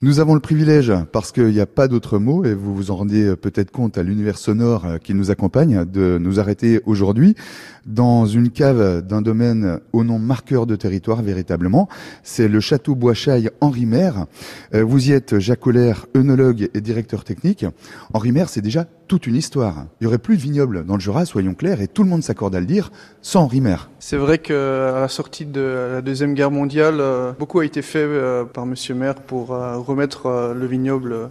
Nous avons le privilège, parce qu'il n'y a pas d'autre mot, et vous vous en rendez peut-être compte à l'univers sonore qui nous accompagne, de nous arrêter aujourd'hui dans une cave d'un domaine au nom marqueur de territoire véritablement. C'est le château Boischaille Henri Maire. Euh, vous y êtes Jacques Colère, œnologue et directeur technique. Henri Maire, c'est déjà toute une histoire. Il y aurait plus de vignobles dans le Jura, soyons clairs, et tout le monde s'accorde à le dire, sans Henri Maire. C'est vrai qu'à la sortie de la Deuxième Guerre mondiale, euh, beaucoup a été fait euh, par Monsieur Maire pour remettre le vignoble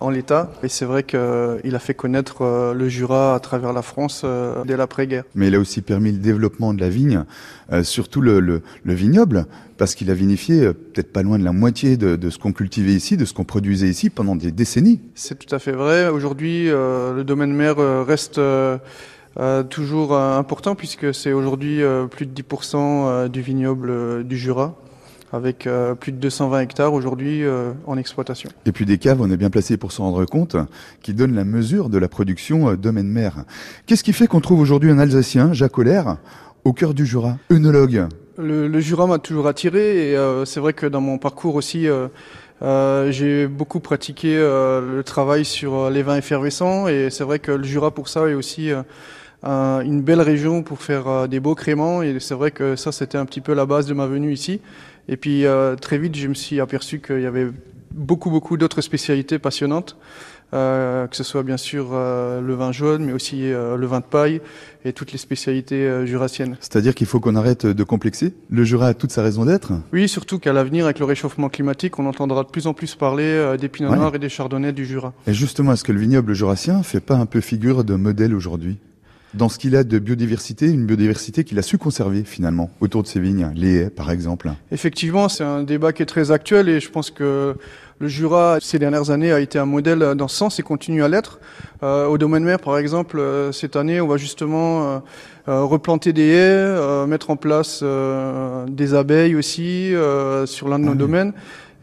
en l'état. Et c'est vrai qu'il a fait connaître le Jura à travers la France dès l'après-guerre. Mais il a aussi permis le développement de la vigne, euh, surtout le, le, le, vignoble, parce qu'il a vinifié euh, peut-être pas loin de la moitié de, de ce qu'on cultivait ici, de ce qu'on produisait ici pendant des décennies. C'est tout à fait vrai. Aujourd'hui, euh, le domaine mer reste toujours important puisque c'est aujourd'hui plus de 10% du vignoble du Jura avec euh, plus de 220 hectares aujourd'hui euh, en exploitation. Et puis des caves, on est bien placé pour s'en rendre compte, qui donnent la mesure de la production euh, domaine-mer. Qu'est-ce qui fait qu'on trouve aujourd'hui un Alsacien, Jacques au cœur du Jura, œnologue le, le, Jura m'a toujours attiré et euh, c'est vrai que dans mon parcours aussi, j'ai beaucoup pratiqué le travail sur les vins effervescents et c'est vrai que le Jura pour ça est aussi une belle région pour faire des beaux créments et c'est vrai que ça c'était un petit peu la base de ma venue ici. Et puis euh, très vite, je me suis aperçu qu'il y avait beaucoup, beaucoup d'autres spécialités passionnantes, euh, que ce soit bien sûr euh, le vin jaune, mais aussi le vin de paille et toutes les spécialités jurassiennes. C'est-à-dire qu'il faut qu'on arrête de complexer? Le Jura a toute sa raison d'être Oui, surtout qu'à l'avenir, avec le réchauffement climatique, on entendra de plus en plus parler des pinots noirs et des chardonnays du Jura. Et justement, est-ce que le vignoble jurassien fait pas un peu figure de modèle aujourd'hui? Dans ce qu'il a de biodiversité, une biodiversité qu'il a su conserver finalement autour de ses vignes, les haies par exemple. Effectivement, c'est un débat qui est très actuel et je pense que le Jura ces dernières années a été un modèle dans ce sens et continue à l'être. Euh, au domaine mer, par exemple, euh, cette année, on va justement euh, replanter des haies, mettre en place des abeilles aussi sur l'un de nos ah domaines.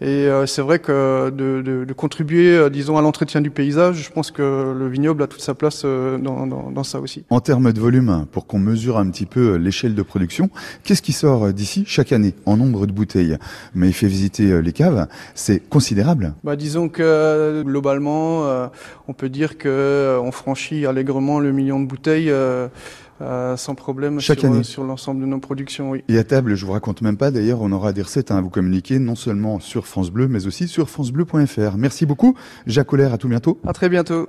Et euh, c'est vrai que de, de, de contribuer, euh, disons, à l'entretien du paysage, je pense que le vignoble a toute sa place euh, dans, dans, dans ça aussi. En termes de volume, pour qu'on mesure un petit peu l'échelle de production, qu'est-ce qui sort d'ici chaque année en nombre de bouteilles? Mais il fait visiter les caves, c'est considérable. Bah, disons que globalement, on peut dire que on franchit allègrement le million de bouteilles. Euh, sans problème Chaque sur, année. sur l'ensemble de nos productions. Oui. Et à table, je vous raconte même pas, d'ailleurs, on aura des recettes à vous communiquer, non seulement sur France Bleu, mais aussi sur francebleu.fr. Merci beaucoup, Jacques Colère, à tout bientôt. À très bientôt.